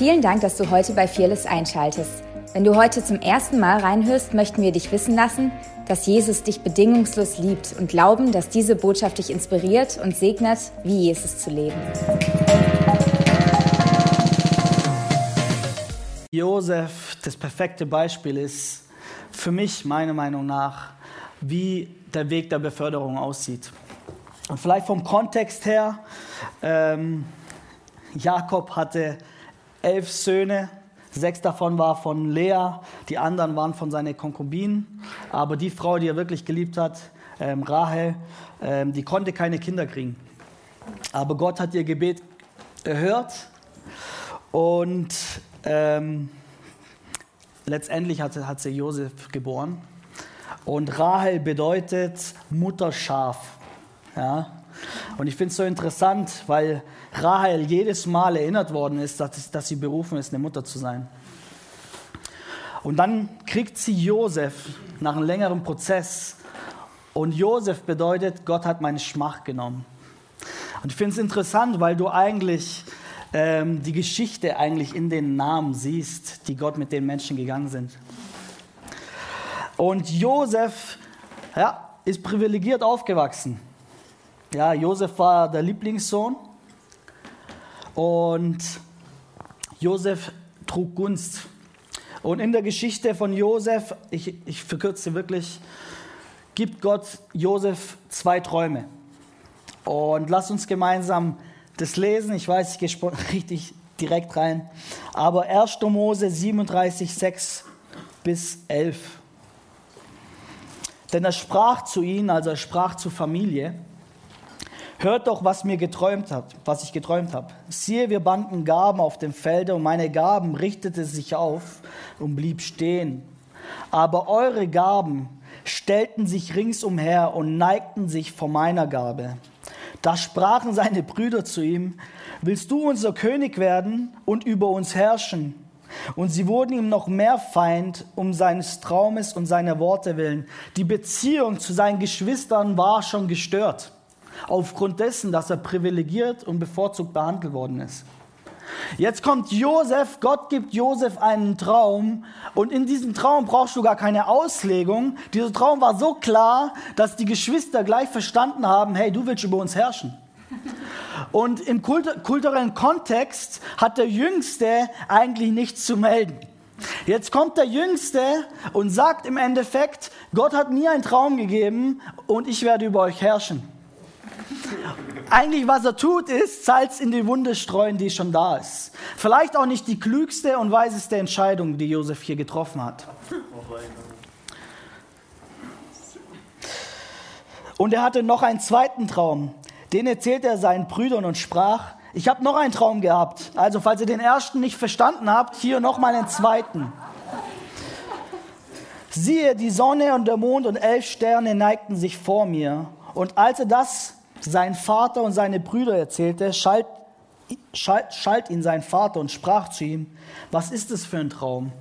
Vielen Dank, dass du heute bei Fearless einschaltest. Wenn du heute zum ersten Mal reinhörst, möchten wir dich wissen lassen, dass Jesus dich bedingungslos liebt und glauben, dass diese Botschaft dich inspiriert und segnet, wie Jesus zu leben. Josef, das perfekte Beispiel ist für mich, meiner Meinung nach, wie der Weg der Beförderung aussieht. Und vielleicht vom Kontext her, ähm, Jakob hatte elf Söhne, sechs davon waren von Lea, die anderen waren von seinen Konkubinen. Aber die Frau, die er wirklich geliebt hat, ähm, Rahel, ähm, die konnte keine Kinder kriegen. Aber Gott hat ihr Gebet erhört und ähm, letztendlich hat, hat sie Josef geboren. Und Rahel bedeutet Mutterschaf. Ja? Und ich finde es so interessant, weil Rahel jedes Mal erinnert worden ist, dass, dass sie berufen ist, eine Mutter zu sein. Und dann kriegt sie Josef nach einem längeren Prozess. Und Josef bedeutet, Gott hat meine Schmach genommen. Und ich finde es interessant, weil du eigentlich ähm, die Geschichte eigentlich in den Namen siehst, die Gott mit den Menschen gegangen sind. Und Josef ja, ist privilegiert aufgewachsen. Ja, Josef war der Lieblingssohn und Josef trug Gunst. Und in der Geschichte von Josef, ich, ich verkürze wirklich, gibt Gott Josef zwei Träume. Und lass uns gemeinsam das lesen. Ich weiß, ich gehe richtig direkt rein. Aber 1. Mose 37, 6 bis 11. Denn er sprach zu ihnen, also er sprach zur Familie, Hört doch, was mir geträumt hat, was ich geträumt habe. Siehe, wir banden Gaben auf dem Felde und meine Gaben richtete sich auf und blieb stehen. Aber eure Gaben stellten sich ringsumher und neigten sich vor meiner Gabe. Da sprachen seine Brüder zu ihm, willst du unser König werden und über uns herrschen? Und sie wurden ihm noch mehr Feind um seines Traumes und seiner Worte willen. Die Beziehung zu seinen Geschwistern war schon gestört aufgrund dessen, dass er privilegiert und bevorzugt behandelt worden ist. Jetzt kommt Josef, Gott gibt Josef einen Traum und in diesem Traum brauchst du gar keine Auslegung. Dieser Traum war so klar, dass die Geschwister gleich verstanden haben, hey, du willst über uns herrschen. Und im kulturellen Kontext hat der Jüngste eigentlich nichts zu melden. Jetzt kommt der Jüngste und sagt im Endeffekt, Gott hat mir einen Traum gegeben und ich werde über euch herrschen. Eigentlich, was er tut, ist Salz in die Wunde streuen, die schon da ist. Vielleicht auch nicht die klügste und weiseste Entscheidung, die Josef hier getroffen hat. Und er hatte noch einen zweiten Traum. Den erzählte er seinen Brüdern und sprach, ich habe noch einen Traum gehabt. Also falls ihr den ersten nicht verstanden habt, hier nochmal einen zweiten. Siehe, die Sonne und der Mond und elf Sterne neigten sich vor mir. Und als er das sein Vater und seine Brüder erzählte, schalt, schalt, schalt ihn sein Vater und sprach zu ihm, was ist es für ein Traum,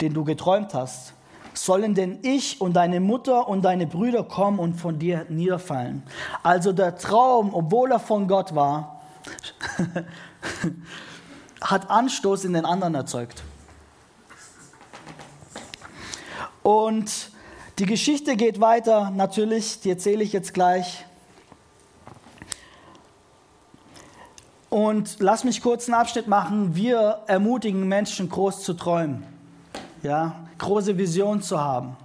den du geträumt hast? Sollen denn ich und deine Mutter und deine Brüder kommen und von dir niederfallen? Also der Traum, obwohl er von Gott war, hat Anstoß in den anderen erzeugt. Und die Geschichte geht weiter, natürlich, die erzähle ich jetzt gleich. Und lass mich kurz einen Abschnitt machen. Wir ermutigen Menschen, groß zu träumen, ja, große Visionen zu haben.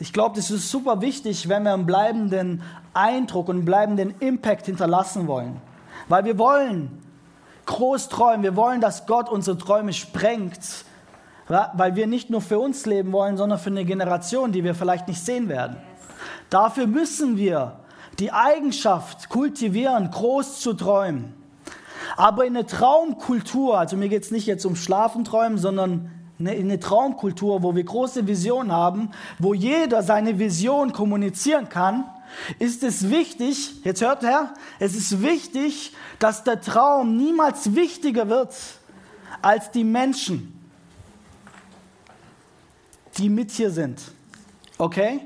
Ich glaube, das ist super wichtig, wenn wir einen bleibenden Eindruck und einen bleibenden Impact hinterlassen wollen. Weil wir wollen groß träumen, wir wollen, dass Gott unsere Träume sprengt, weil wir nicht nur für uns leben wollen, sondern für eine Generation, die wir vielleicht nicht sehen werden. Dafür müssen wir die Eigenschaft kultivieren, groß zu träumen. Aber in eine Traumkultur, also mir geht es nicht jetzt um Schlafenträumen, sondern in eine Traumkultur, wo wir große Visionen haben, wo jeder seine Vision kommunizieren kann, ist es wichtig, jetzt hört her, es ist wichtig, dass der Traum niemals wichtiger wird als die Menschen, die mit hier sind. Okay?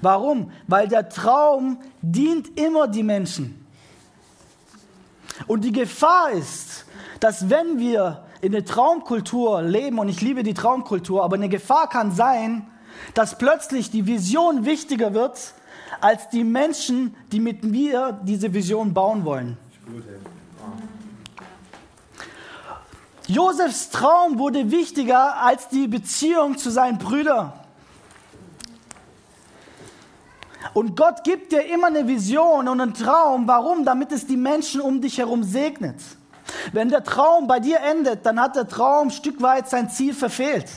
Warum? Weil der Traum dient immer die Menschen. Und die Gefahr ist, dass wenn wir in der Traumkultur leben und ich liebe die Traumkultur, aber eine Gefahr kann sein, dass plötzlich die Vision wichtiger wird als die Menschen, die mit mir diese Vision bauen wollen. Josefs Traum wurde wichtiger als die Beziehung zu seinen Brüdern. Und Gott gibt dir immer eine Vision und einen Traum. Warum? Damit es die Menschen um dich herum segnet. Wenn der Traum bei dir endet, dann hat der Traum ein Stück weit sein Ziel verfehlt.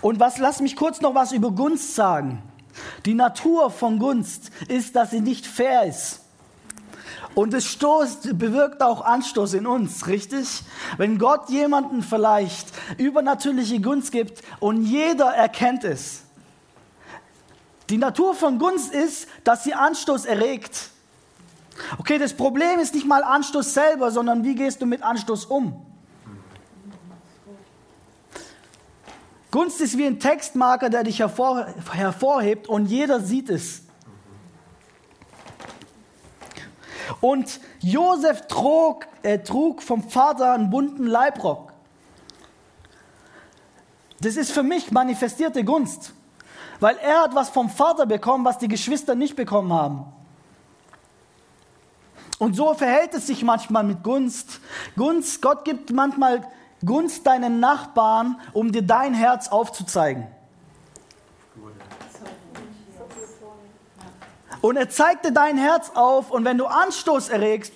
Und was, lass mich kurz noch was über Gunst sagen. Die Natur von Gunst ist, dass sie nicht fair ist. Und es stoßt, bewirkt auch Anstoß in uns, richtig? Wenn Gott jemanden vielleicht übernatürliche Gunst gibt und jeder erkennt es. Die Natur von Gunst ist, dass sie Anstoß erregt. Okay, das Problem ist nicht mal Anstoß selber, sondern wie gehst du mit Anstoß um? Gunst ist wie ein Textmarker, der dich hervor, hervorhebt und jeder sieht es. Und Josef trug, äh, trug vom Vater einen bunten Leibrock. Das ist für mich manifestierte Gunst, weil er hat was vom Vater bekommen, was die Geschwister nicht bekommen haben. Und so verhält es sich manchmal mit Gunst. Gunst, Gott gibt manchmal Gunst deinen Nachbarn, um dir dein Herz aufzuzeigen. Und er zeigte dein Herz auf und wenn du Anstoß erregst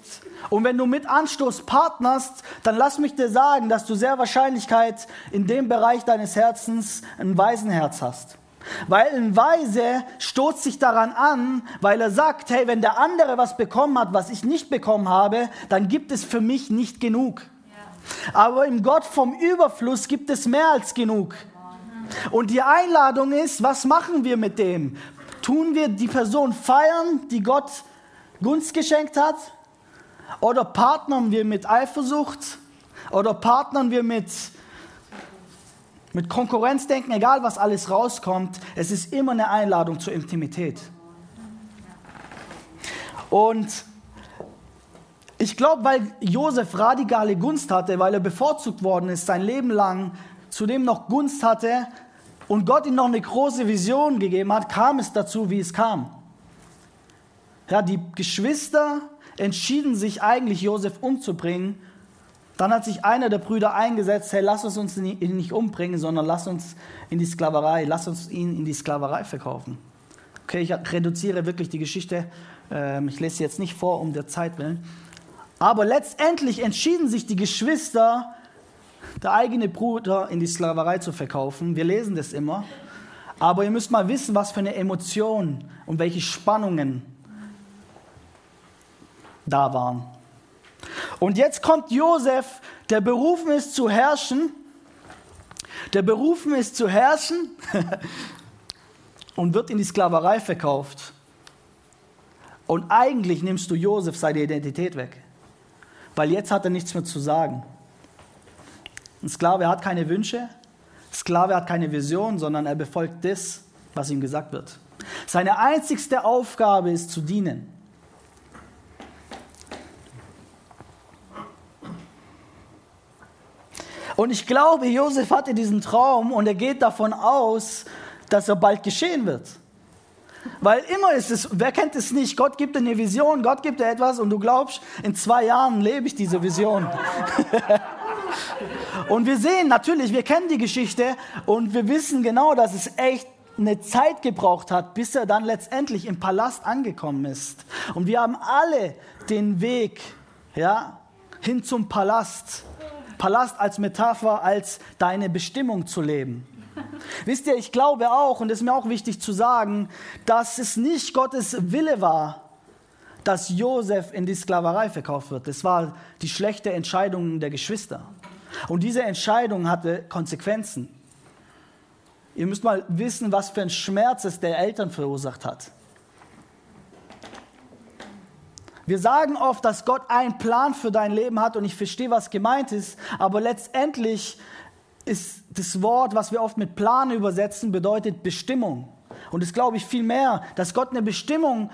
und wenn du mit Anstoß partnerst, dann lass mich dir sagen, dass du sehr Wahrscheinlichkeit in dem Bereich deines Herzens ein Waisenherz hast. Weil ein Weise stoßt sich daran an, weil er sagt, hey, wenn der andere was bekommen hat, was ich nicht bekommen habe, dann gibt es für mich nicht genug. Aber im Gott vom Überfluss gibt es mehr als genug. Und die Einladung ist, was machen wir mit dem? Tun wir die Person feiern, die Gott Gunst geschenkt hat? Oder partnern wir mit Eifersucht? Oder partnern wir mit, mit Konkurrenzdenken, egal was alles rauskommt? Es ist immer eine Einladung zur Intimität. Und ich glaube, weil Josef radikale Gunst hatte, weil er bevorzugt worden ist sein Leben lang, zudem noch Gunst hatte, und Gott ihm noch eine große Vision gegeben hat, kam es dazu, wie es kam. Ja, die Geschwister entschieden sich eigentlich, Josef umzubringen. Dann hat sich einer der Brüder eingesetzt, hey, lass uns uns nicht umbringen, sondern lass uns in die Sklaverei, lass uns ihn in die Sklaverei verkaufen. Okay, ich reduziere wirklich die Geschichte. Ähm, ich lese sie jetzt nicht vor, um der Zeit willen. Aber letztendlich entschieden sich die Geschwister, der eigene Bruder in die Sklaverei zu verkaufen. Wir lesen das immer. Aber ihr müsst mal wissen, was für eine Emotion und welche Spannungen da waren. Und jetzt kommt Josef, der berufen ist zu herrschen, der berufen ist zu herrschen und wird in die Sklaverei verkauft. Und eigentlich nimmst du Josef seine Identität weg, weil jetzt hat er nichts mehr zu sagen. Ein Sklave hat keine Wünsche, Sklave hat keine Vision, sondern er befolgt das, was ihm gesagt wird. Seine einzigste Aufgabe ist zu dienen. Und ich glaube, Josef hatte diesen Traum und er geht davon aus, dass er bald geschehen wird. Weil immer ist es, wer kennt es nicht? Gott gibt dir eine Vision, Gott gibt dir etwas und du glaubst, in zwei Jahren lebe ich diese Vision. Und wir sehen natürlich, wir kennen die Geschichte und wir wissen genau, dass es echt eine Zeit gebraucht hat, bis er dann letztendlich im Palast angekommen ist. Und wir haben alle den Weg ja, hin zum Palast. Palast als Metapher, als deine Bestimmung zu leben. Wisst ihr, ich glaube auch, und es ist mir auch wichtig zu sagen, dass es nicht Gottes Wille war, dass Josef in die Sklaverei verkauft wird. Das war die schlechte Entscheidung der Geschwister. Und diese Entscheidung hatte Konsequenzen. Ihr müsst mal wissen, was für ein Schmerz es der Eltern verursacht hat. Wir sagen oft, dass Gott einen Plan für dein Leben hat und ich verstehe, was gemeint ist, aber letztendlich ist das Wort, was wir oft mit Plan übersetzen, bedeutet Bestimmung. und das glaube ich viel mehr, dass Gott eine Bestimmung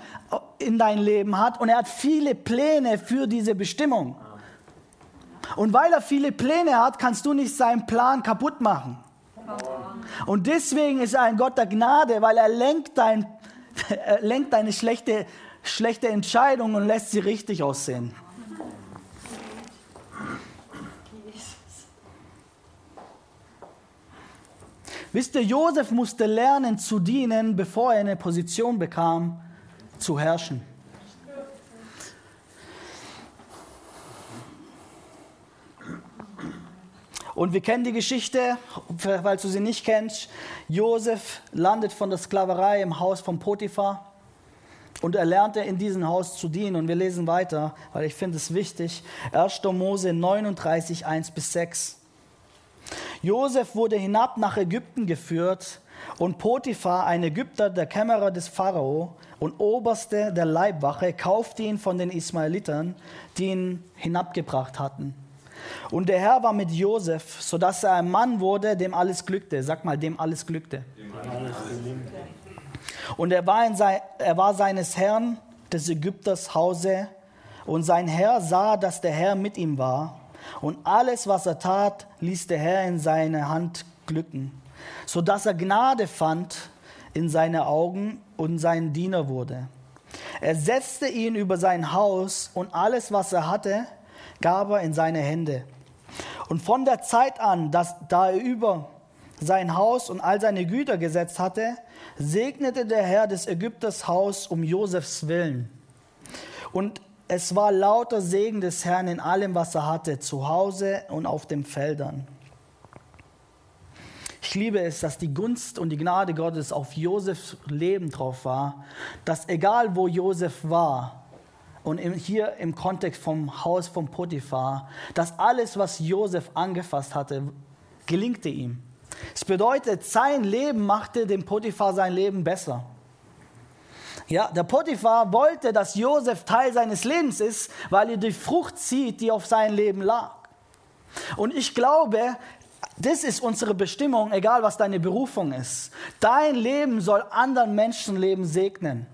in dein Leben hat und er hat viele Pläne für diese Bestimmung. Und weil er viele Pläne hat, kannst du nicht seinen Plan kaputt machen. Und deswegen ist er ein Gott der Gnade, weil er lenkt, dein, er lenkt deine schlechte, schlechte Entscheidung und lässt sie richtig aussehen. Wisst ihr, Josef musste lernen zu dienen, bevor er eine Position bekam, zu herrschen. Und wir kennen die Geschichte, falls du sie nicht kennst. Josef landet von der Sklaverei im Haus von Potiphar und er lernte in diesem Haus zu dienen. Und wir lesen weiter, weil ich finde es wichtig. 1. Mose 39, 1 bis 6. Josef wurde hinab nach Ägypten geführt und Potiphar, ein Ägypter, der Kämmerer des Pharao und Oberste der Leibwache, kaufte ihn von den Ismaelitern, die ihn hinabgebracht hatten. Und der Herr war mit Josef, sodass er ein Mann wurde, dem alles glückte. Sag mal, dem alles glückte. Und er war, sein, er war seines Herrn, des Ägypters Hause. Und sein Herr sah, dass der Herr mit ihm war. Und alles, was er tat, ließ der Herr in seine Hand glücken, sodass er Gnade fand in seine Augen und sein Diener wurde. Er setzte ihn über sein Haus und alles, was er hatte, gab er in seine Hände. Und von der Zeit an, dass, da er über sein Haus und all seine Güter gesetzt hatte, segnete der Herr des Ägypters Haus um Josefs Willen. Und es war lauter Segen des Herrn in allem, was er hatte, zu Hause und auf den Feldern. Ich liebe es, dass die Gunst und die Gnade Gottes auf Josefs Leben drauf war, dass egal wo Josef war, und hier im Kontext vom Haus von Potiphar, dass alles, was Josef angefasst hatte, gelingte ihm. Es bedeutet, sein Leben machte dem Potiphar sein Leben besser. Ja, der Potiphar wollte, dass Josef Teil seines Lebens ist, weil er die Frucht sieht, die auf sein Leben lag. Und ich glaube, das ist unsere Bestimmung, egal was deine Berufung ist. Dein Leben soll anderen Menschenleben segnen.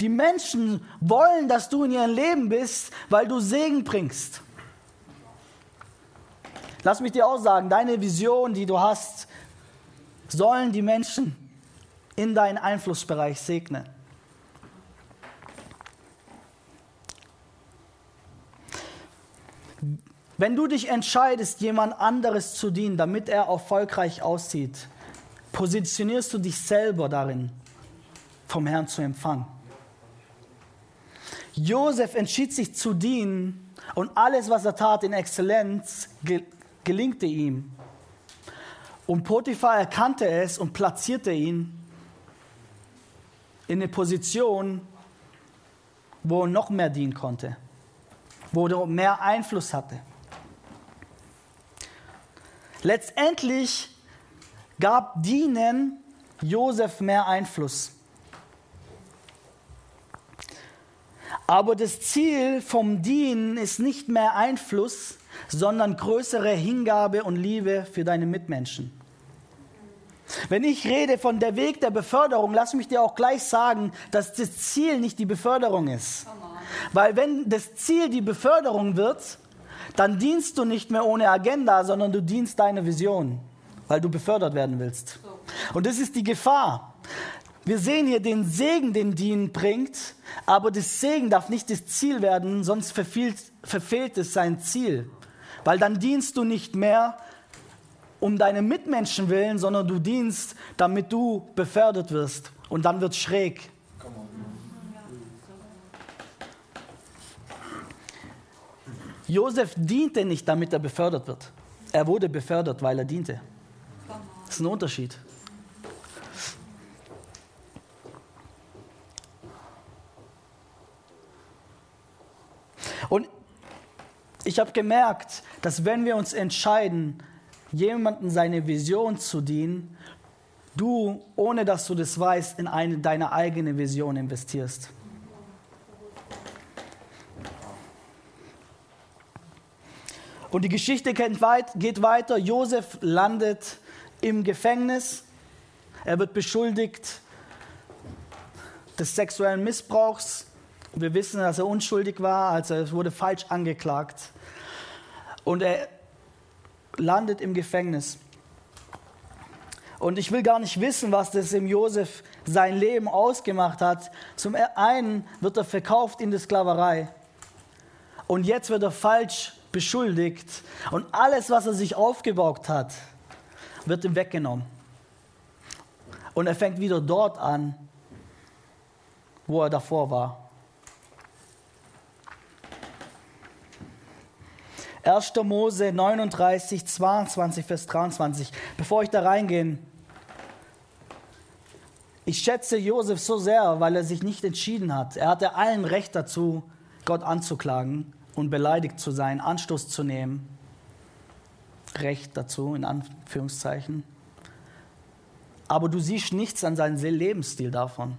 Die Menschen wollen, dass du in ihrem Leben bist, weil du Segen bringst. Lass mich dir auch sagen, deine Vision, die du hast, sollen die Menschen in deinen Einflussbereich segnen. Wenn du dich entscheidest, jemand anderes zu dienen, damit er erfolgreich aussieht, positionierst du dich selber darin, vom Herrn zu empfangen. Josef entschied sich zu dienen und alles, was er tat in Exzellenz, gelingte ihm. Und Potiphar erkannte es und platzierte ihn in eine Position, wo er noch mehr dienen konnte, wo er mehr Einfluss hatte. Letztendlich gab Dienen Josef mehr Einfluss. Aber das Ziel vom Dienen ist nicht mehr Einfluss, sondern größere Hingabe und Liebe für deine Mitmenschen. Wenn ich rede von der Weg der Beförderung, lass mich dir auch gleich sagen, dass das Ziel nicht die Beförderung ist. Weil wenn das Ziel die Beförderung wird, dann dienst du nicht mehr ohne Agenda, sondern du dienst deine Vision, weil du befördert werden willst. Und das ist die Gefahr. Wir sehen hier den Segen, den Dienen bringt, aber das Segen darf nicht das Ziel werden, sonst verfehlt, verfehlt es sein Ziel. Weil dann dienst du nicht mehr um deine Mitmenschen willen, sondern du dienst, damit du befördert wirst. Und dann wird schräg. Josef diente nicht, damit er befördert wird. Er wurde befördert, weil er diente. Das ist ein Unterschied. Und ich habe gemerkt, dass wenn wir uns entscheiden, jemandem seine Vision zu dienen, du, ohne dass du das weißt, in eine, deine eigene Vision investierst. Und die Geschichte geht weiter. Josef landet im Gefängnis. Er wird beschuldigt, des sexuellen Missbrauchs. Wir wissen, dass er unschuldig war, also es wurde falsch angeklagt. Und er landet im Gefängnis. Und ich will gar nicht wissen, was das im Josef sein Leben ausgemacht hat. Zum einen wird er verkauft in die Sklaverei. Und jetzt wird er falsch beschuldigt. Und alles, was er sich aufgebaut hat, wird ihm weggenommen. Und er fängt wieder dort an, wo er davor war. 1. Mose 39, 22, Vers 23. Bevor ich da reingehe, ich schätze Josef so sehr, weil er sich nicht entschieden hat. Er hatte allen Recht dazu, Gott anzuklagen und beleidigt zu sein, Anstoß zu nehmen. Recht dazu, in Anführungszeichen. Aber du siehst nichts an seinem Lebensstil davon.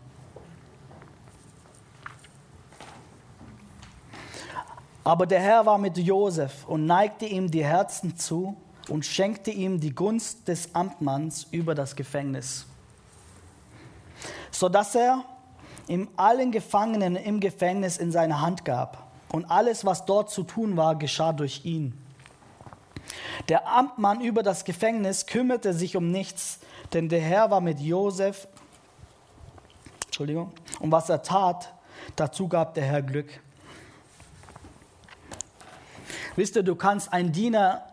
Aber der Herr war mit Josef und neigte ihm die Herzen zu und schenkte ihm die Gunst des Amtmanns über das Gefängnis, sodass er ihm allen Gefangenen im Gefängnis in seine Hand gab. Und alles, was dort zu tun war, geschah durch ihn. Der Amtmann über das Gefängnis kümmerte sich um nichts, denn der Herr war mit Josef. Entschuldigung. Und was er tat, dazu gab der Herr Glück. Wisst ihr, du kannst einen Diener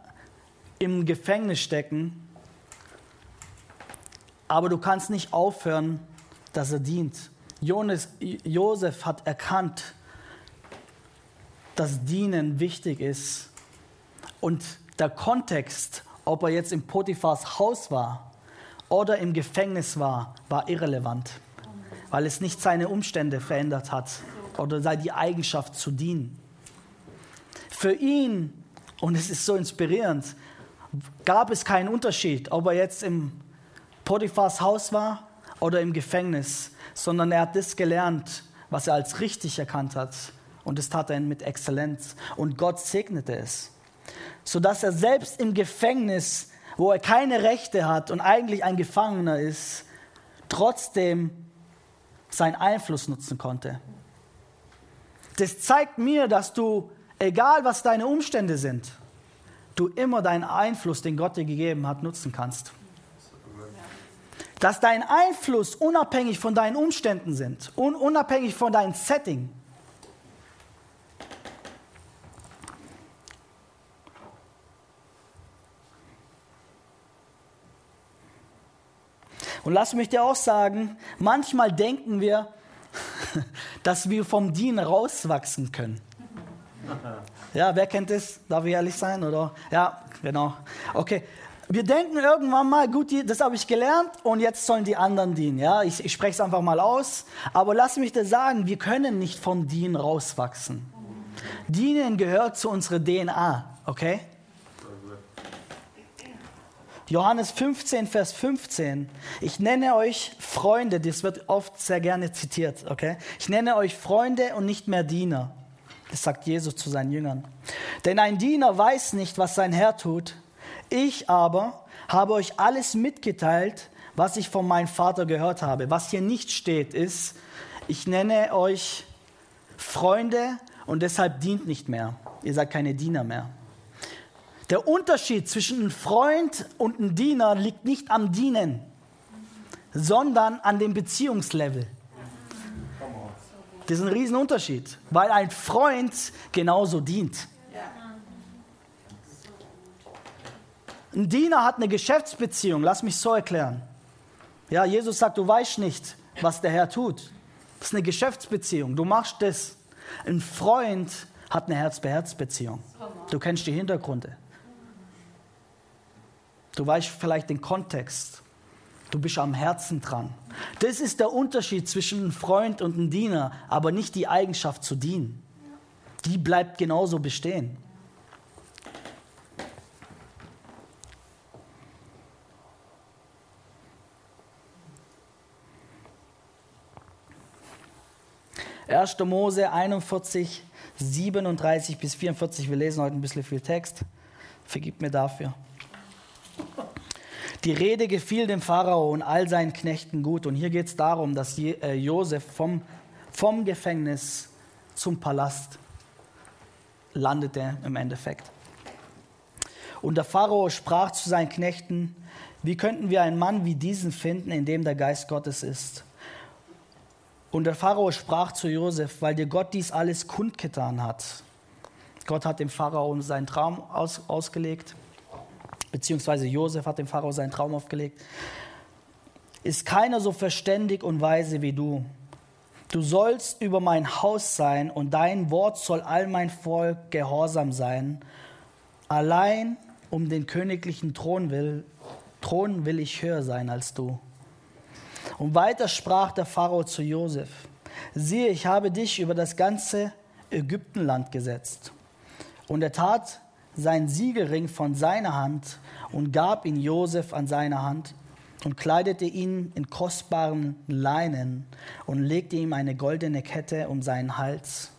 im Gefängnis stecken, aber du kannst nicht aufhören, dass er dient. Jonas, Josef hat erkannt, dass Dienen wichtig ist. Und der Kontext, ob er jetzt im Potiphars Haus war oder im Gefängnis war, war irrelevant, weil es nicht seine Umstände verändert hat oder sei die Eigenschaft zu dienen. Für ihn, und es ist so inspirierend, gab es keinen Unterschied, ob er jetzt im Potiphars Haus war oder im Gefängnis, sondern er hat das gelernt, was er als richtig erkannt hat. Und das tat er mit Exzellenz. Und Gott segnete es, sodass er selbst im Gefängnis, wo er keine Rechte hat und eigentlich ein Gefangener ist, trotzdem seinen Einfluss nutzen konnte. Das zeigt mir, dass du egal was deine Umstände sind, du immer deinen Einfluss, den Gott dir gegeben hat, nutzen kannst. Dass dein Einfluss unabhängig von deinen Umständen sind, un unabhängig von deinem Setting. Und lass mich dir auch sagen, manchmal denken wir, dass wir vom Dienen rauswachsen können. Ja, wer kennt das? Darf ich ehrlich sein? Oder? Ja, genau. Okay. Wir denken irgendwann mal, gut, das habe ich gelernt und jetzt sollen die anderen dienen. Ja, ich, ich spreche es einfach mal aus. Aber lass mich dir sagen, wir können nicht vom Dienen rauswachsen. Dienen gehört zu unserer DNA, okay? Johannes 15, Vers 15. Ich nenne euch Freunde, das wird oft sehr gerne zitiert, okay? Ich nenne euch Freunde und nicht mehr Diener. Das sagt Jesus zu seinen Jüngern. Denn ein Diener weiß nicht, was sein Herr tut. Ich aber habe euch alles mitgeteilt, was ich von meinem Vater gehört habe. Was hier nicht steht, ist, ich nenne euch Freunde und deshalb dient nicht mehr. Ihr seid keine Diener mehr. Der Unterschied zwischen einem Freund und einem Diener liegt nicht am Dienen, sondern an dem Beziehungslevel. Das ist ein Riesenunterschied, weil ein Freund genauso dient. Ein Diener hat eine Geschäftsbeziehung, lass mich so erklären. Ja, Jesus sagt, du weißt nicht, was der Herr tut. Das ist eine Geschäftsbeziehung, du machst das. Ein Freund hat eine Herz-bei-Herz-Beziehung. Du kennst die Hintergründe. Du weißt vielleicht den Kontext. Du bist am Herzen dran. Das ist der Unterschied zwischen einem Freund und einem Diener, aber nicht die Eigenschaft zu dienen. Die bleibt genauso bestehen. Erster Mose 41, 37 bis 44. Wir lesen heute ein bisschen viel Text. Vergib mir dafür. Die Rede gefiel dem Pharao und all seinen Knechten gut. Und hier geht es darum, dass äh, Josef vom, vom Gefängnis zum Palast landete im Endeffekt. Und der Pharao sprach zu seinen Knechten, wie könnten wir einen Mann wie diesen finden, in dem der Geist Gottes ist? Und der Pharao sprach zu Josef, weil dir Gott dies alles kundgetan hat. Gott hat dem Pharao seinen Traum aus, ausgelegt beziehungsweise Josef hat dem Pharao seinen Traum aufgelegt. Ist keiner so verständig und weise wie du. Du sollst über mein Haus sein und dein Wort soll all mein Volk gehorsam sein. Allein um den königlichen Thron will, Thron will ich höher sein als du. Und weiter sprach der Pharao zu Josef: Siehe, ich habe dich über das ganze Ägyptenland gesetzt. Und er tat seinen Siegelring von seiner Hand und gab ihn Josef an seine Hand und kleidete ihn in kostbaren Leinen und legte ihm eine goldene Kette um seinen Hals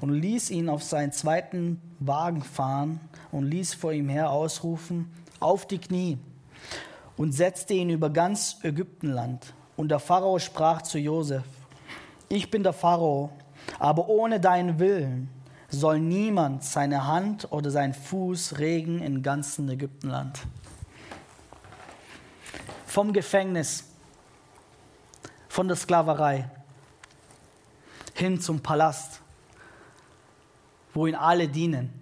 und ließ ihn auf seinen zweiten Wagen fahren und ließ vor ihm her ausrufen, auf die Knie und setzte ihn über ganz Ägyptenland. Und der Pharao sprach zu Josef, ich bin der Pharao, aber ohne deinen Willen soll niemand seine Hand oder seinen Fuß regen im ganzen Ägyptenland. Vom Gefängnis, von der Sklaverei hin zum Palast, wo ihn alle dienen.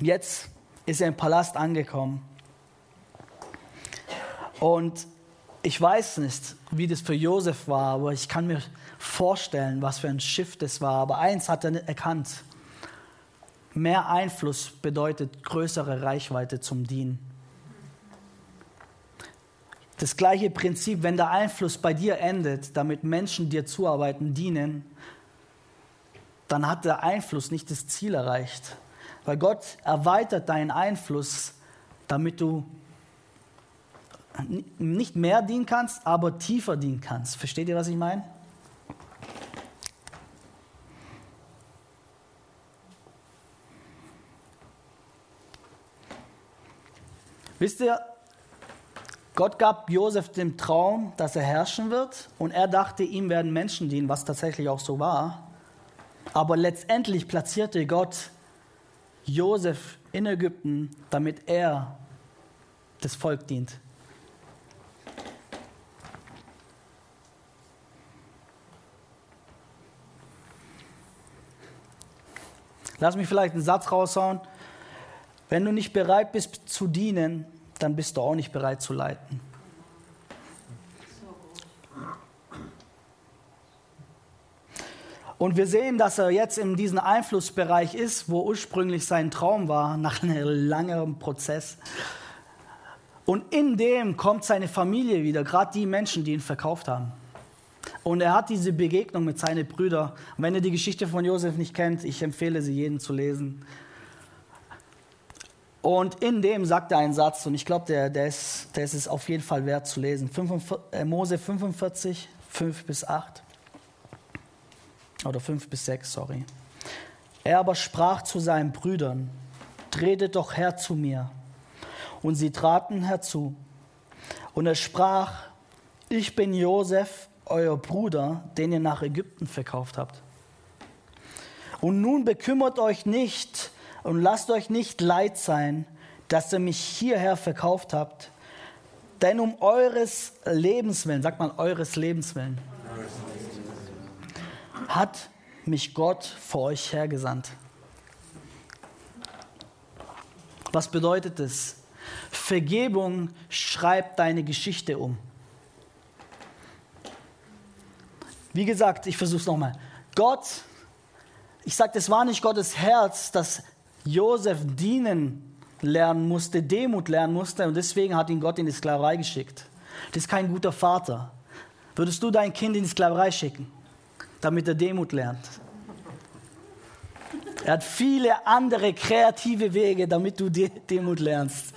Jetzt ist er im Palast angekommen. Und ich weiß nicht, wie das für Josef war, aber ich kann mir vorstellen, was für ein Schiff das war. Aber eins hat er erkannt. Mehr Einfluss bedeutet größere Reichweite zum Dienen. Das gleiche Prinzip, wenn der Einfluss bei dir endet, damit Menschen dir zuarbeiten, dienen, dann hat der Einfluss nicht das Ziel erreicht. Weil Gott erweitert deinen Einfluss, damit du nicht mehr dienen kannst, aber tiefer dienen kannst. Versteht ihr, was ich meine? Wisst ihr, Gott gab Josef den Traum, dass er herrschen wird und er dachte, ihm werden Menschen dienen, was tatsächlich auch so war. Aber letztendlich platzierte Gott Josef in Ägypten, damit er das Volk dient. Lass mich vielleicht einen Satz raushauen. Wenn du nicht bereit bist zu dienen, dann bist du auch nicht bereit zu leiten. Und wir sehen, dass er jetzt in diesem Einflussbereich ist, wo ursprünglich sein Traum war, nach einem langen Prozess. Und in dem kommt seine Familie wieder, gerade die Menschen, die ihn verkauft haben. Und er hat diese Begegnung mit seinen Brüdern. Und wenn ihr die Geschichte von Josef nicht kennt, ich empfehle sie jedem zu lesen. Und in dem sagt er einen Satz, und ich glaube, der, der, ist, der ist es auf jeden Fall wert zu lesen. 45, äh, Mose 45, 5 bis 8. Oder 5 bis 6, sorry. Er aber sprach zu seinen Brüdern, tretet doch her zu mir. Und sie traten herzu. Und er sprach, ich bin Josef, euer Bruder, den ihr nach Ägypten verkauft habt. Und nun bekümmert euch nicht, und lasst euch nicht leid sein, dass ihr mich hierher verkauft habt. Denn um eures Lebenswillen, sagt man eures Lebenswillen, hat mich Gott vor euch hergesandt. Was bedeutet es? Vergebung schreibt deine Geschichte um. Wie gesagt, ich versuche es nochmal. Gott, ich sage, das war nicht Gottes Herz, dass Josef dienen lernen musste, Demut lernen musste und deswegen hat ihn Gott in die Sklaverei geschickt. Das ist kein guter Vater. Würdest du dein Kind in die Sklaverei schicken, damit er Demut lernt? Er hat viele andere kreative Wege, damit du Demut lernst.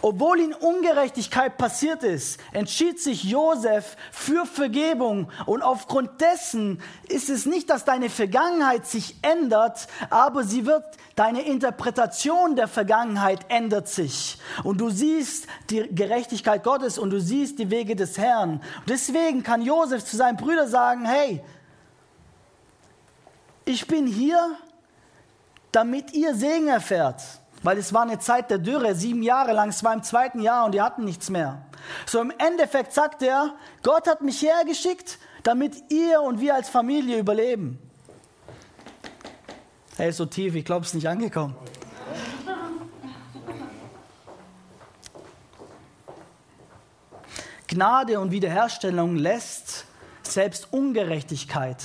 Obwohl in Ungerechtigkeit passiert ist, entschied sich Josef für Vergebung. Und aufgrund dessen ist es nicht, dass deine Vergangenheit sich ändert, aber sie wird, deine Interpretation der Vergangenheit ändert sich. Und du siehst die Gerechtigkeit Gottes und du siehst die Wege des Herrn. Und deswegen kann Josef zu seinen Brüdern sagen, hey, ich bin hier, damit ihr Segen erfährt. Weil es war eine Zeit der Dürre, sieben Jahre lang, es war im zweiten Jahr und die hatten nichts mehr. So im Endeffekt sagt er, Gott hat mich hergeschickt, damit ihr und wir als Familie überleben. Er ist so tief, ich glaube, es ist nicht angekommen. Gnade und Wiederherstellung lässt selbst Ungerechtigkeit.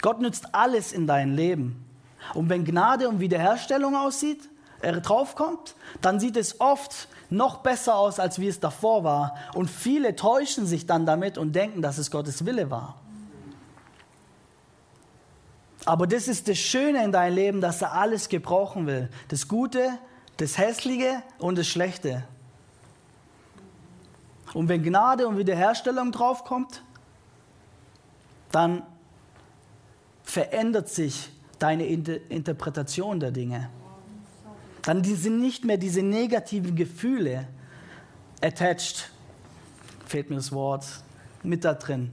Gott nützt alles in dein Leben. Und wenn Gnade und Wiederherstellung aussieht, er draufkommt, dann sieht es oft noch besser aus, als wie es davor war. Und viele täuschen sich dann damit und denken, dass es Gottes Wille war. Aber das ist das Schöne in deinem Leben, dass er alles gebrauchen will. Das Gute, das Hässliche und das Schlechte. Und wenn Gnade und Wiederherstellung draufkommt, dann verändert sich deine Interpretation der Dinge. Dann sind nicht mehr diese negativen Gefühle attached, fehlt mir das Wort, mit da drin.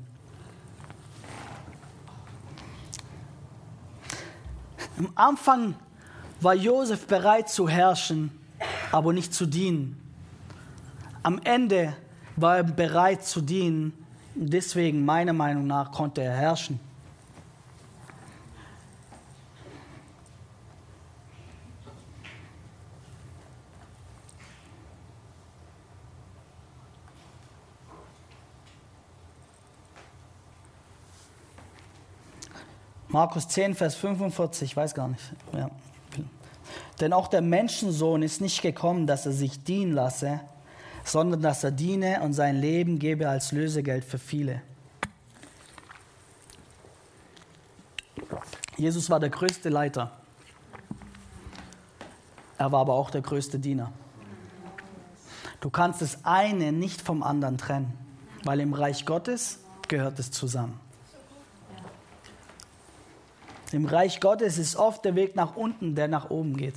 Am Anfang war Josef bereit zu herrschen, aber nicht zu dienen. Am Ende war er bereit zu dienen. Deswegen, meiner Meinung nach, konnte er herrschen. Markus 10, Vers 45, ich weiß gar nicht. Ja. Denn auch der Menschensohn ist nicht gekommen, dass er sich dienen lasse, sondern dass er diene und sein Leben gebe als Lösegeld für viele. Jesus war der größte Leiter. Er war aber auch der größte Diener. Du kannst das eine nicht vom anderen trennen, weil im Reich Gottes gehört es zusammen. Im Reich Gottes ist oft der Weg nach unten, der nach oben geht.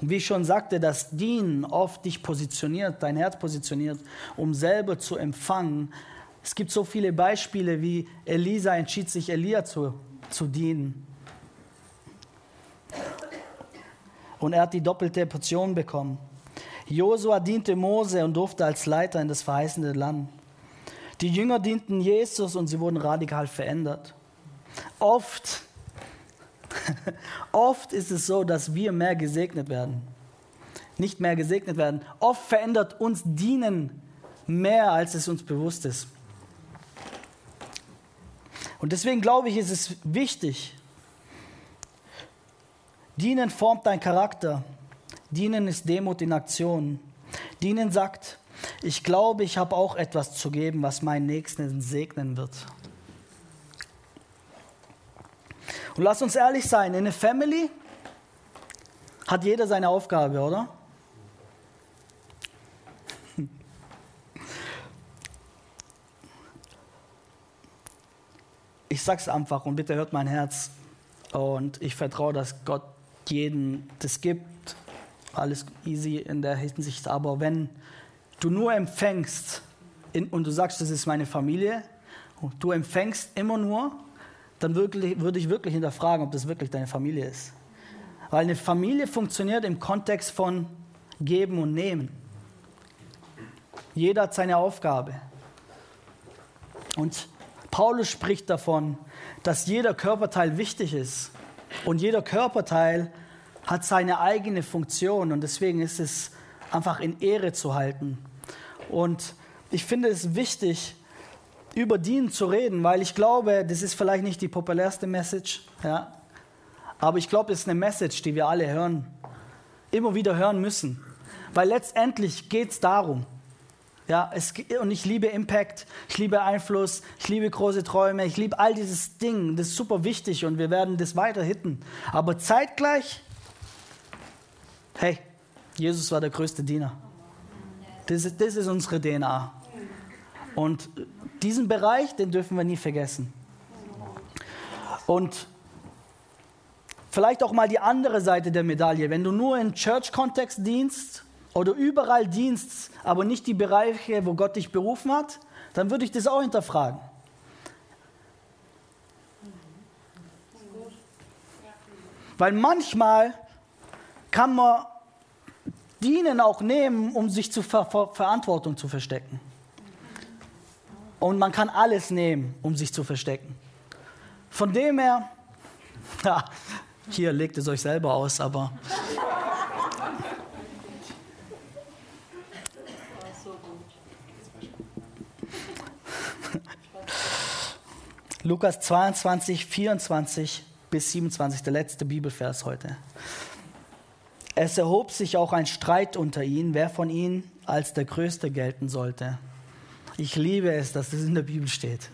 Und wie ich schon sagte, das Dienen oft dich positioniert, dein Herz positioniert, um selber zu empfangen. Es gibt so viele Beispiele, wie Elisa entschied sich, Elia zu, zu dienen. Und er hat die doppelte Portion bekommen. Josua diente Mose und durfte als Leiter in das verheißene Land. Die Jünger dienten Jesus und sie wurden radikal verändert. Oft, oft ist es so, dass wir mehr gesegnet werden. Nicht mehr gesegnet werden. Oft verändert uns Dienen mehr, als es uns bewusst ist. Und deswegen glaube ich, ist es wichtig. Dienen formt deinen Charakter. Dienen ist Demut in Aktion. Dienen sagt, ich glaube, ich habe auch etwas zu geben, was meinen Nächsten segnen wird. Und lass uns ehrlich sein, in der Family hat jeder seine Aufgabe, oder? Ich sag's einfach und bitte hört mein Herz. Und ich vertraue, dass Gott jeden das gibt, alles easy in der Hinsicht. Aber wenn du nur empfängst in, und du sagst, das ist meine Familie, und du empfängst immer nur, dann wirklich, würde ich wirklich hinterfragen, ob das wirklich deine Familie ist. Weil eine Familie funktioniert im Kontext von Geben und Nehmen. Jeder hat seine Aufgabe. Und Paulus spricht davon, dass jeder Körperteil wichtig ist. Und jeder Körperteil hat seine eigene Funktion und deswegen ist es einfach in Ehre zu halten. Und ich finde es wichtig, über Dienen zu reden, weil ich glaube, das ist vielleicht nicht die populärste Message, ja, aber ich glaube, es ist eine Message, die wir alle hören, immer wieder hören müssen, weil letztendlich geht es darum. Ja, es, und ich liebe Impact, ich liebe Einfluss, ich liebe große Träume, ich liebe all dieses Ding, das ist super wichtig und wir werden das weiter hitten. Aber zeitgleich, hey, Jesus war der größte Diener. Das ist, das ist unsere DNA. Und diesen Bereich, den dürfen wir nie vergessen. Und vielleicht auch mal die andere Seite der Medaille. Wenn du nur im Church-Kontext dienst, oder überall dienst, aber nicht die Bereiche, wo Gott dich berufen hat, dann würde ich das auch hinterfragen. Weil manchmal kann man Dienen auch nehmen, um sich zur Ver Ver Verantwortung zu verstecken. Und man kann alles nehmen, um sich zu verstecken. Von dem her, ja, hier legt es euch selber aus, aber Lukas 22, 24 bis 27, der letzte Bibelvers heute. Es erhob sich auch ein Streit unter ihnen, wer von ihnen als der Größte gelten sollte. Ich liebe es, dass das in der Bibel steht.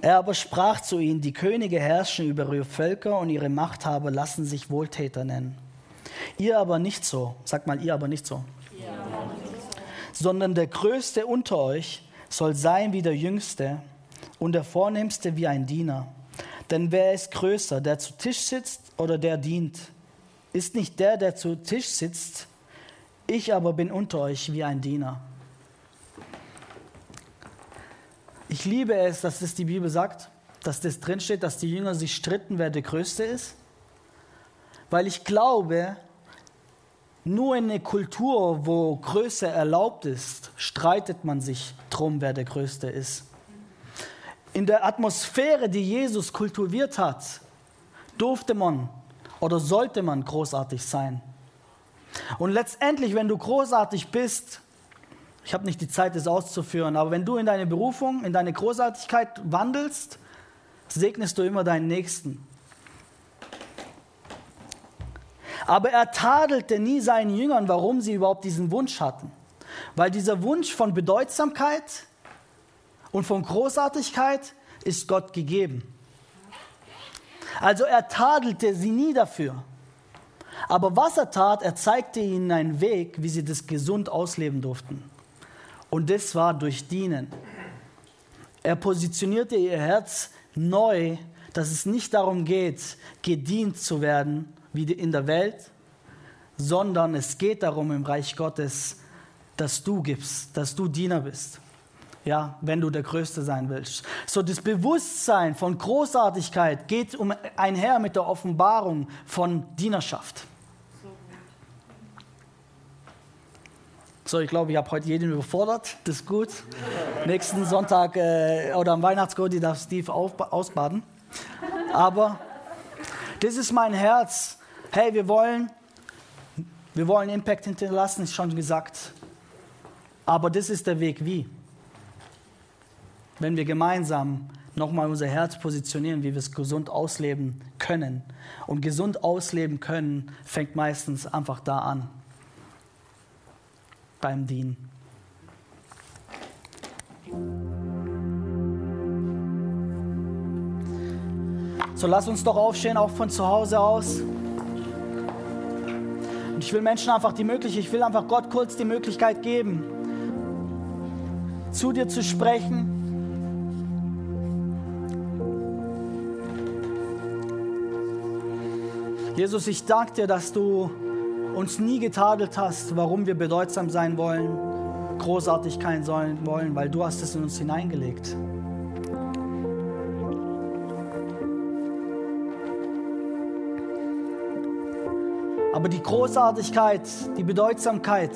Er aber sprach zu ihnen, die Könige herrschen über ihre Völker und ihre Machthaber lassen sich Wohltäter nennen. Ihr aber nicht so, sagt mal, ihr aber nicht so, ja. sondern der Größte unter euch soll sein wie der Jüngste und der Vornehmste wie ein Diener. Denn wer ist größer, der zu Tisch sitzt oder der dient? Ist nicht der, der zu Tisch sitzt, ich aber bin unter euch wie ein Diener. Ich liebe es, dass das die Bibel sagt, dass das drinsteht, dass die Jünger sich stritten, wer der Größte ist. Weil ich glaube, nur in einer Kultur, wo Größe erlaubt ist, streitet man sich drum, wer der Größte ist in der Atmosphäre, die Jesus kultiviert hat, durfte man oder sollte man großartig sein. Und letztendlich, wenn du großartig bist, ich habe nicht die Zeit, das auszuführen, aber wenn du in deine Berufung, in deine Großartigkeit wandelst, segnest du immer deinen Nächsten. Aber er tadelte nie seinen Jüngern, warum sie überhaupt diesen Wunsch hatten. Weil dieser Wunsch von Bedeutsamkeit, und von Großartigkeit ist Gott gegeben. Also er tadelte sie nie dafür. Aber was er tat, er zeigte ihnen einen Weg, wie sie das gesund ausleben durften. Und das war durch Dienen. Er positionierte ihr Herz neu, dass es nicht darum geht, gedient zu werden wie in der Welt, sondern es geht darum im Reich Gottes, dass du gibst, dass du Diener bist ja, wenn du der Größte sein willst. So das Bewusstsein von Großartigkeit geht um einher mit der Offenbarung von Dienerschaft. So, ich glaube, ich habe heute jeden überfordert. Das ist gut. Nächsten Sonntag äh, oder am Weihnachtsgott darf Steve auf, ausbaden. Aber das ist mein Herz. Hey, wir wollen, wir wollen Impact hinterlassen, ist schon gesagt. Aber das ist der Weg, wie wenn wir gemeinsam nochmal unser Herz positionieren, wie wir es gesund ausleben können. Und gesund ausleben können fängt meistens einfach da an, beim Dienen. So lass uns doch aufstehen, auch von zu Hause aus. Und ich will Menschen einfach die Möglichkeit, ich will einfach Gott kurz die Möglichkeit geben, zu dir zu sprechen Jesus, ich danke dir, dass du uns nie getadelt hast, warum wir bedeutsam sein wollen, Großartigkeit sein wollen, weil du hast es in uns hineingelegt. Aber die Großartigkeit, die Bedeutsamkeit,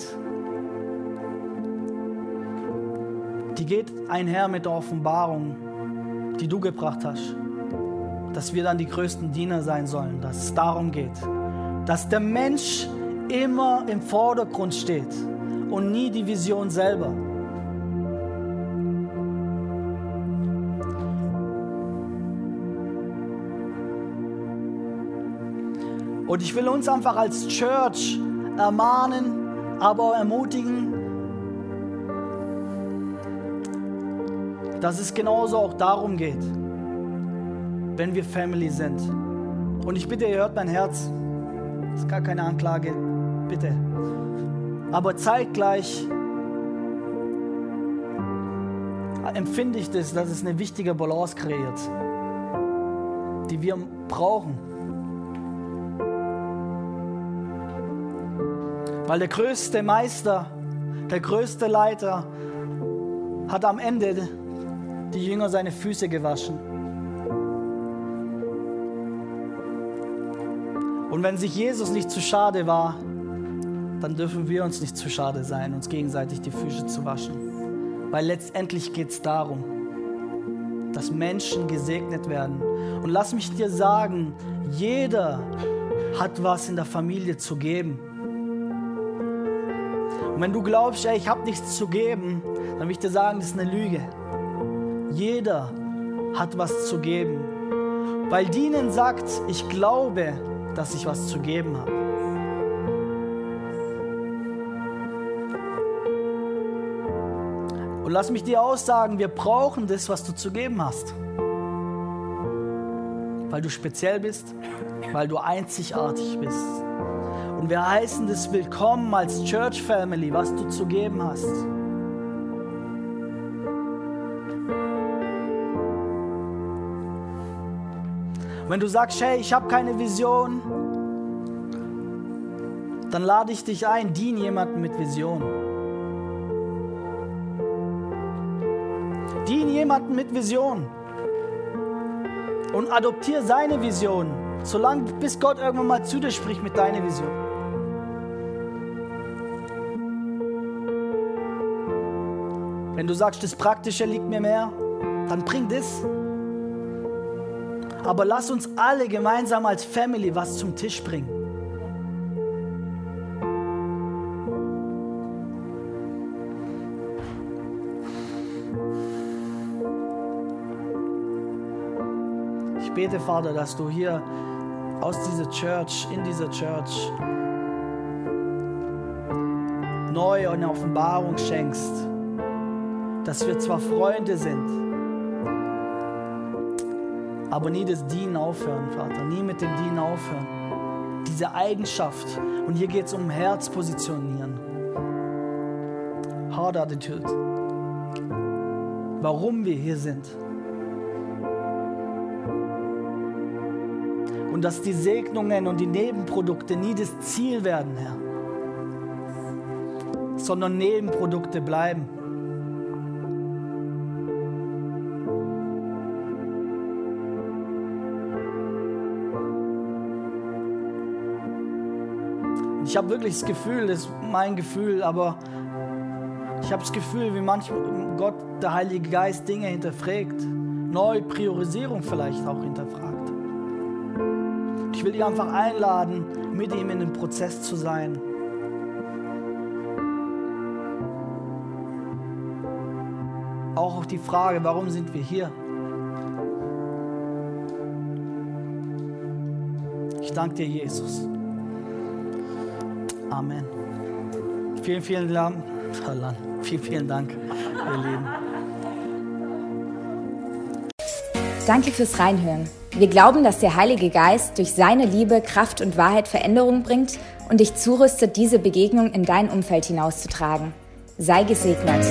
die geht einher mit der Offenbarung, die du gebracht hast dass wir dann die größten Diener sein sollen, dass es darum geht, dass der Mensch immer im Vordergrund steht und nie die Vision selber. Und ich will uns einfach als Church ermahnen, aber ermutigen, dass es genauso auch darum geht wenn wir Family sind. Und ich bitte, ihr hört mein Herz. Das ist gar keine Anklage, bitte. Aber zeitgleich empfinde ich das, dass es eine wichtige Balance kreiert, die wir brauchen. Weil der größte Meister, der größte Leiter hat am Ende die Jünger seine Füße gewaschen. Und wenn sich Jesus nicht zu schade war, dann dürfen wir uns nicht zu schade sein, uns gegenseitig die Füße zu waschen. Weil letztendlich geht es darum, dass Menschen gesegnet werden. Und lass mich dir sagen, jeder hat was in der Familie zu geben. Und wenn du glaubst, ey, ich habe nichts zu geben, dann will ich dir sagen, das ist eine Lüge. Jeder hat was zu geben. Weil Dienen sagt, ich glaube, dass ich was zu geben habe. Und lass mich dir aussagen, wir brauchen das, was du zu geben hast. Weil du speziell bist, weil du einzigartig bist. Und wir heißen das willkommen als Church Family, was du zu geben hast. Wenn du sagst, hey, ich habe keine Vision, dann lade ich dich ein, dien jemanden mit Vision. Dien jemanden mit Vision. Und adoptiere seine Vision, solange bis Gott irgendwann mal zu dir spricht mit deiner Vision. Wenn du sagst, das Praktische liegt mir mehr, dann bring das. Aber lass uns alle gemeinsam als Family was zum Tisch bringen. bete, Vater, dass du hier aus dieser Church, in dieser Church, neu eine Offenbarung schenkst, dass wir zwar Freunde sind, aber nie das Dienen aufhören, Vater, nie mit dem Dienen aufhören. Diese Eigenschaft, und hier geht es um Herz positionieren. Hard Attitude. Warum wir hier sind. Und dass die Segnungen und die Nebenprodukte nie das Ziel werden, Herr, sondern Nebenprodukte bleiben. Ich habe wirklich das Gefühl, das ist mein Gefühl, aber ich habe das Gefühl, wie manchmal Gott, der Heilige Geist, Dinge hinterfragt, neue Priorisierung vielleicht auch hinterfragt. Ich will dich einfach einladen, mit ihm in den Prozess zu sein. Auch auf die Frage, warum sind wir hier? Ich danke dir, Jesus. Amen. Vielen, vielen Dank. Vielen, vielen Dank, ihr Lieben. Danke fürs Reinhören. Wir glauben, dass der Heilige Geist durch seine Liebe, Kraft und Wahrheit Veränderung bringt und dich zurüstet, diese Begegnung in dein Umfeld hinauszutragen. Sei gesegnet.